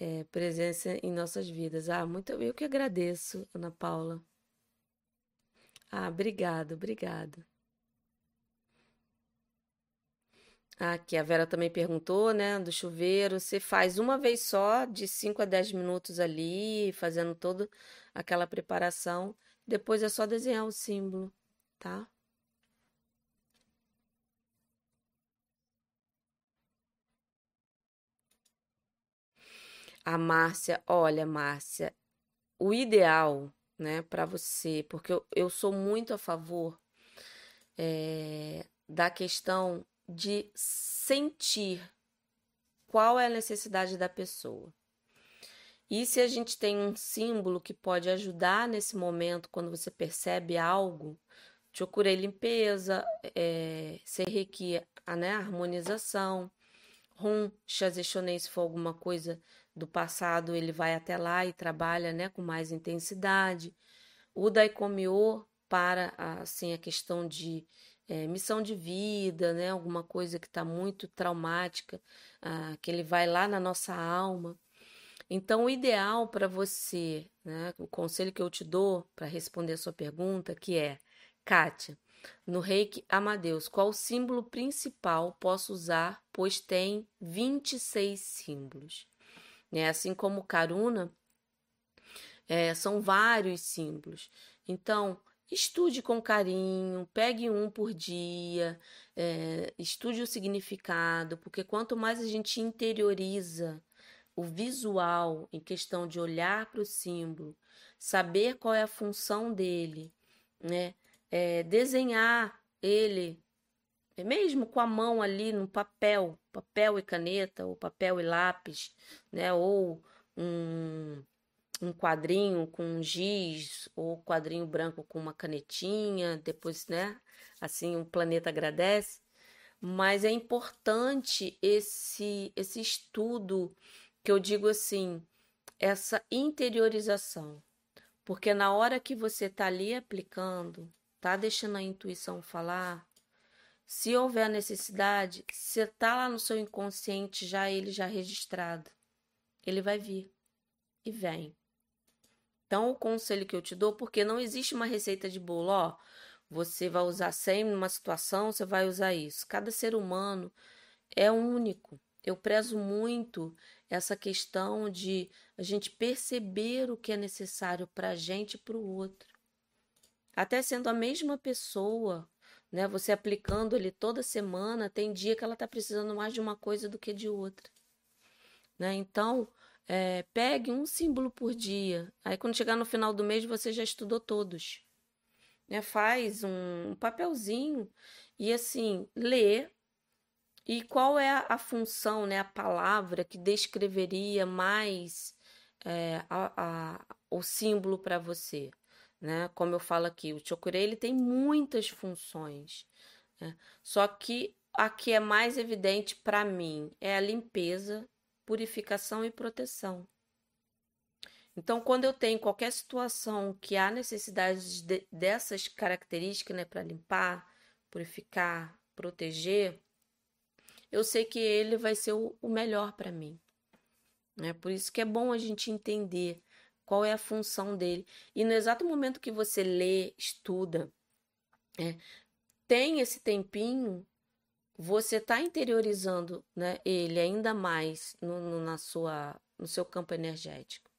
é, presença em nossas vidas. Ah, muito eu que agradeço, Ana Paula. Ah, obrigado, obrigado. Aqui a Vera também perguntou, né, do chuveiro. Você faz uma vez só, de 5 a 10 minutos ali, fazendo toda aquela preparação. Depois é só desenhar o símbolo, tá? A Márcia, olha, Márcia, o ideal, né, para você, porque eu, eu sou muito a favor é, da questão de sentir qual é a necessidade da pessoa. E se a gente tem um símbolo que pode ajudar nesse momento, quando você percebe algo, Chokurei limpeza, é, Serreiki, né, harmonização, Rum, Shazeshonei, se for alguma coisa do passado, ele vai até lá e trabalha né, com mais intensidade. O Daikomyo para assim, a questão de é, missão de vida, né? Alguma coisa que está muito traumática, ah, que ele vai lá na nossa alma. Então, o ideal para você, né? O conselho que eu te dou para responder a sua pergunta, que é, Kátia, no reiki Amadeus, qual símbolo principal posso usar, pois tem 26 símbolos? Né? Assim como Karuna, é, são vários símbolos. Então, estude com carinho, pegue um por dia, é, estude o significado, porque quanto mais a gente interioriza o visual em questão de olhar para o símbolo, saber qual é a função dele, né? É, desenhar ele mesmo com a mão ali no papel, papel e caneta, ou papel e lápis, né? Ou um, um quadrinho com um giz, ou quadrinho branco com uma canetinha, depois, né? Assim, o planeta agradece. Mas é importante esse, esse estudo, que eu digo assim, essa interiorização. Porque na hora que você está ali aplicando, tá deixando a intuição falar, se houver necessidade, você está lá no seu inconsciente já ele já registrado. Ele vai vir e vem. Então, o conselho que eu te dou, porque não existe uma receita de bolo, ó, você vai usar sempre numa situação, você vai usar isso. Cada ser humano é único. Eu prezo muito essa questão de a gente perceber o que é necessário para a gente e para o outro. Até sendo a mesma pessoa, né? Você aplicando ele toda semana, tem dia que ela está precisando mais de uma coisa do que de outra. Né? Então, é, pegue um símbolo por dia. Aí, quando chegar no final do mês, você já estudou todos. Né? Faz um, papelzinho e, assim, lê. E qual é a, função, né? a palavra que descreveria mais é, a, a, o símbolo para você? né? Como eu falo aqui, o chokurei ele tem muitas funções, né? Só que a que é mais evidente para mim é a limpeza, purificação e proteção. Então, quando eu tenho qualquer situação que há necessidade de, dessas características, né, para limpar, purificar, proteger, eu sei que ele vai ser o, o melhor para mim. É por isso que é bom a gente entender qual é a função dele. E no exato momento que você lê, estuda, é, tem esse tempinho, você está interiorizando né, ele ainda mais no, no, na sua, no seu campo energético,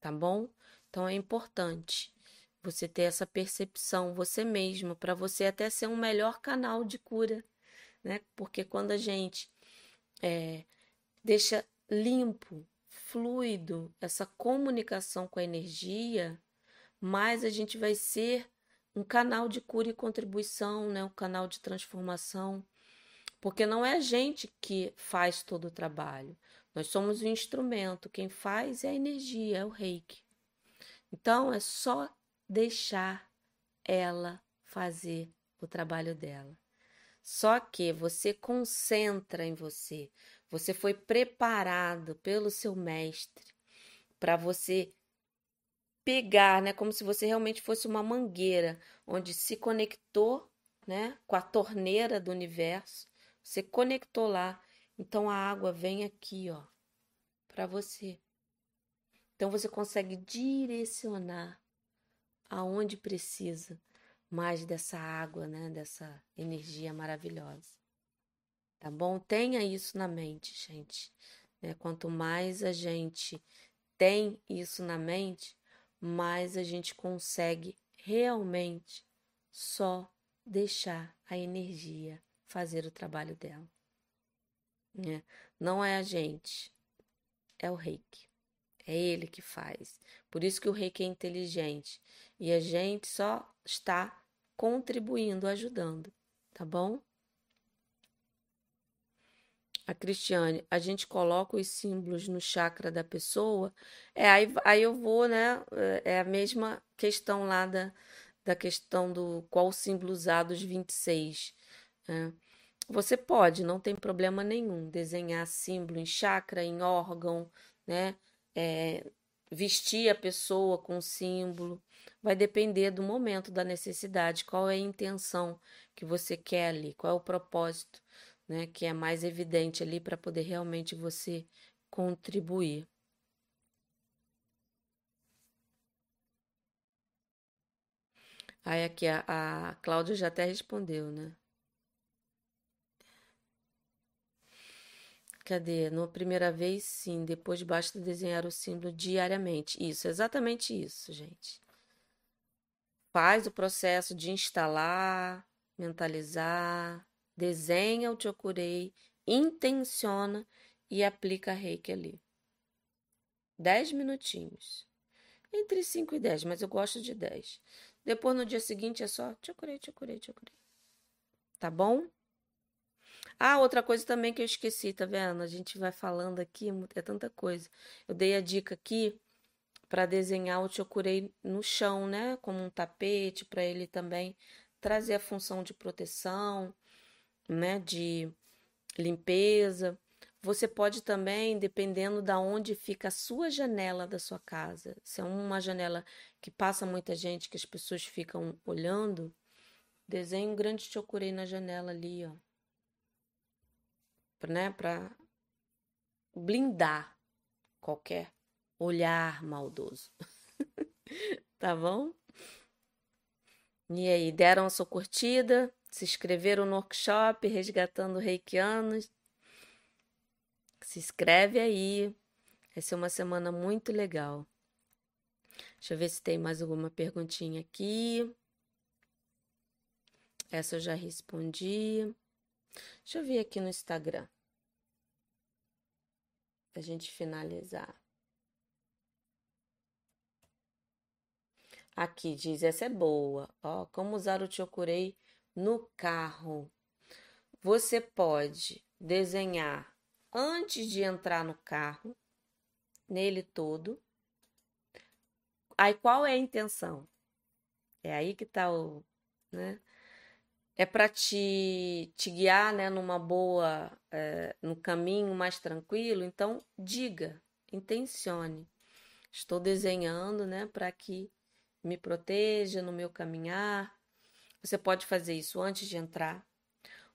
tá bom? Então é importante você ter essa percepção você mesmo, para você até ser um melhor canal de cura, né? Porque quando a gente é, deixa limpo fluido, essa comunicação com a energia, mais a gente vai ser um canal de cura e contribuição, né? um canal de transformação. Porque não é a gente que faz todo o trabalho. Nós somos o instrumento. Quem faz é a energia, é o reiki. Então é só deixar ela fazer o trabalho dela. Só que você concentra em você, você foi preparado pelo seu mestre para você pegar, né, como se você realmente fosse uma mangueira onde se conectou, né, com a torneira do universo. Você conectou lá, então a água vem aqui, ó, para você. Então você consegue direcionar aonde precisa mais dessa água, né, dessa energia maravilhosa tá bom? Tenha isso na mente, gente. Né? Quanto mais a gente tem isso na mente, mais a gente consegue realmente só deixar a energia fazer o trabalho dela. Né? Não é a gente, é o reiki. É ele que faz. Por isso que o reiki é inteligente. E a gente só está contribuindo, ajudando, tá bom? a Cristiane, a gente coloca os símbolos no chakra da pessoa, é aí, aí eu vou, né? É, é a mesma questão lá da, da questão do qual o símbolo usar dos 26. Né? Você pode, não tem problema nenhum, desenhar símbolo em chakra, em órgão, né? É, vestir a pessoa com símbolo. Vai depender do momento, da necessidade, qual é a intenção que você quer ali, qual é o propósito, né, que é mais evidente ali para poder realmente você contribuir. Aí aqui a, a Cláudia já até respondeu, né? Cadê? Na primeira vez, sim. Depois basta desenhar o símbolo diariamente. Isso, exatamente isso, gente. Faz o processo de instalar, mentalizar, desenha o Chokurei, intenciona e aplica reiki ali. Dez minutinhos. Entre 5 e 10, mas eu gosto de 10. Depois, no dia seguinte, é só Chokurei, Chokurei, Chokurei. Tá bom? Ah, outra coisa também que eu esqueci, tá vendo? A gente vai falando aqui, é tanta coisa. Eu dei a dica aqui para desenhar o chokurei no chão, né? Como um tapete, para ele também trazer a função de proteção, né? De limpeza. Você pode também, dependendo da onde fica a sua janela da sua casa, se é uma janela que passa muita gente, que as pessoas ficam olhando, desenhe um grande chokurei na janela ali, ó né, para blindar qualquer olhar maldoso. tá bom? E aí, deram a sua curtida? Se inscreveram no workshop Resgatando Reikianos? Se inscreve aí. Vai ser uma semana muito legal. Deixa eu ver se tem mais alguma perguntinha aqui. Essa eu já respondi. Deixa eu ver aqui no Instagram. Pra gente finalizar. Aqui diz, essa é boa. Ó, como usar o Chokurei no carro. Você pode desenhar antes de entrar no carro, nele todo. Aí qual é a intenção? É aí que tá o, né? é para te, te guiar né, numa boa, é, no caminho mais tranquilo, então diga, intencione. Estou desenhando né, para que me proteja no meu caminhar. Você pode fazer isso antes de entrar.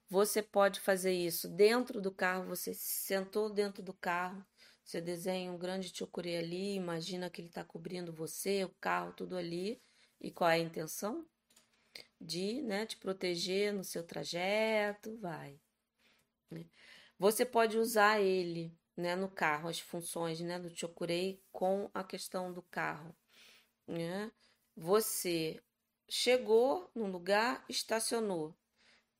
Você pode fazer isso dentro do carro. Você sentou dentro do carro. Você desenha um grande chocuri ali. Imagina que ele está cobrindo você, o carro, tudo ali. E qual é a intenção? de né, te proteger no seu trajeto, vai. Né? Você pode usar ele né, no carro, as funções né, do Chokurei com a questão do carro. Né? Você chegou num lugar, estacionou.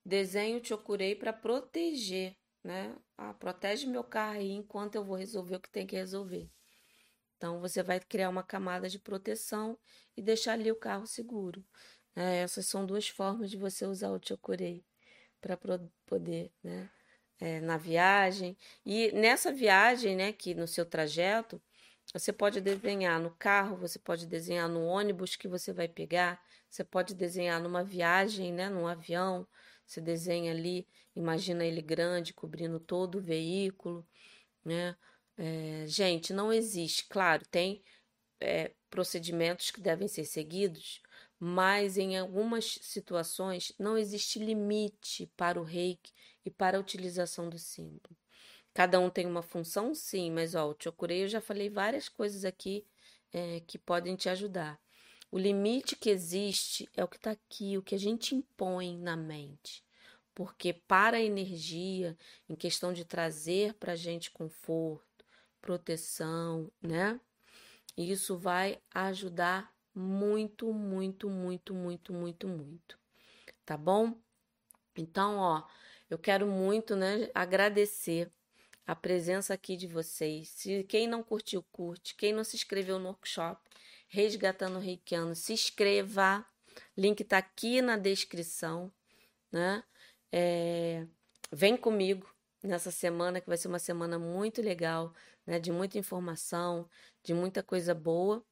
Desenho o Chokurei para proteger. Né? Ah, protege meu carro aí enquanto eu vou resolver o que tem que resolver. Então, você vai criar uma camada de proteção e deixar ali o carro seguro. É, essas são duas formas de você usar o chokurei para poder, né? É, na viagem. E nessa viagem, né, que no seu trajeto, você pode desenhar no carro, você pode desenhar no ônibus que você vai pegar, você pode desenhar numa viagem, né, num avião. Você desenha ali, imagina ele grande, cobrindo todo o veículo, né? É, gente, não existe, claro, tem é, procedimentos que devem ser seguidos, mas em algumas situações não existe limite para o reiki e para a utilização do símbolo. Cada um tem uma função, sim, mas ó, o Chokurei eu já falei várias coisas aqui é, que podem te ajudar. O limite que existe é o que está aqui, o que a gente impõe na mente. Porque para a energia, em questão de trazer para a gente conforto, proteção, né? Isso vai ajudar muito, muito, muito, muito, muito, muito. Tá bom? Então, ó, eu quero muito, né, agradecer a presença aqui de vocês. Se quem não curtiu, curte. Quem não se inscreveu no workshop Resgatando Reikiano, se inscreva. Link tá aqui na descrição, né? É, vem comigo nessa semana que vai ser uma semana muito legal, né? De muita informação, de muita coisa boa.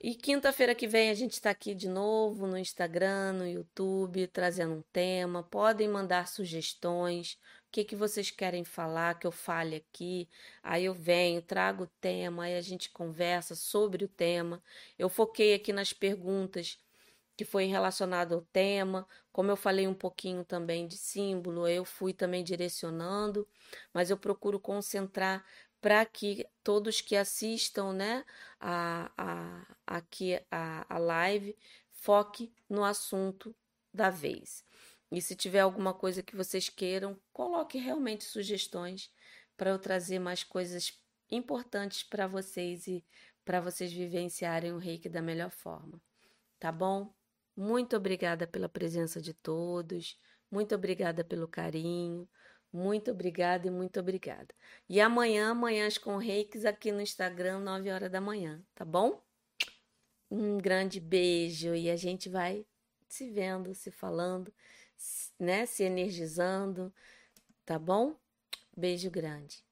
E quinta-feira que vem a gente está aqui de novo no Instagram, no YouTube, trazendo um tema. Podem mandar sugestões, o que, que vocês querem falar, que eu fale aqui. Aí eu venho, trago o tema, aí a gente conversa sobre o tema. Eu foquei aqui nas perguntas que foi relacionado ao tema. Como eu falei um pouquinho também de símbolo, eu fui também direcionando, mas eu procuro concentrar para que todos que assistam né, a, a, aqui a, a live foque no assunto da vez. E se tiver alguma coisa que vocês queiram, coloque realmente sugestões para eu trazer mais coisas importantes para vocês e para vocês vivenciarem o reiki da melhor forma. Tá bom? Muito obrigada pela presença de todos, muito obrigada pelo carinho. Muito obrigada e muito obrigada. E amanhã, amanhãs com reikis aqui no Instagram, 9 horas da manhã, tá bom? Um grande beijo e a gente vai se vendo, se falando, né? Se energizando, tá bom? Beijo grande.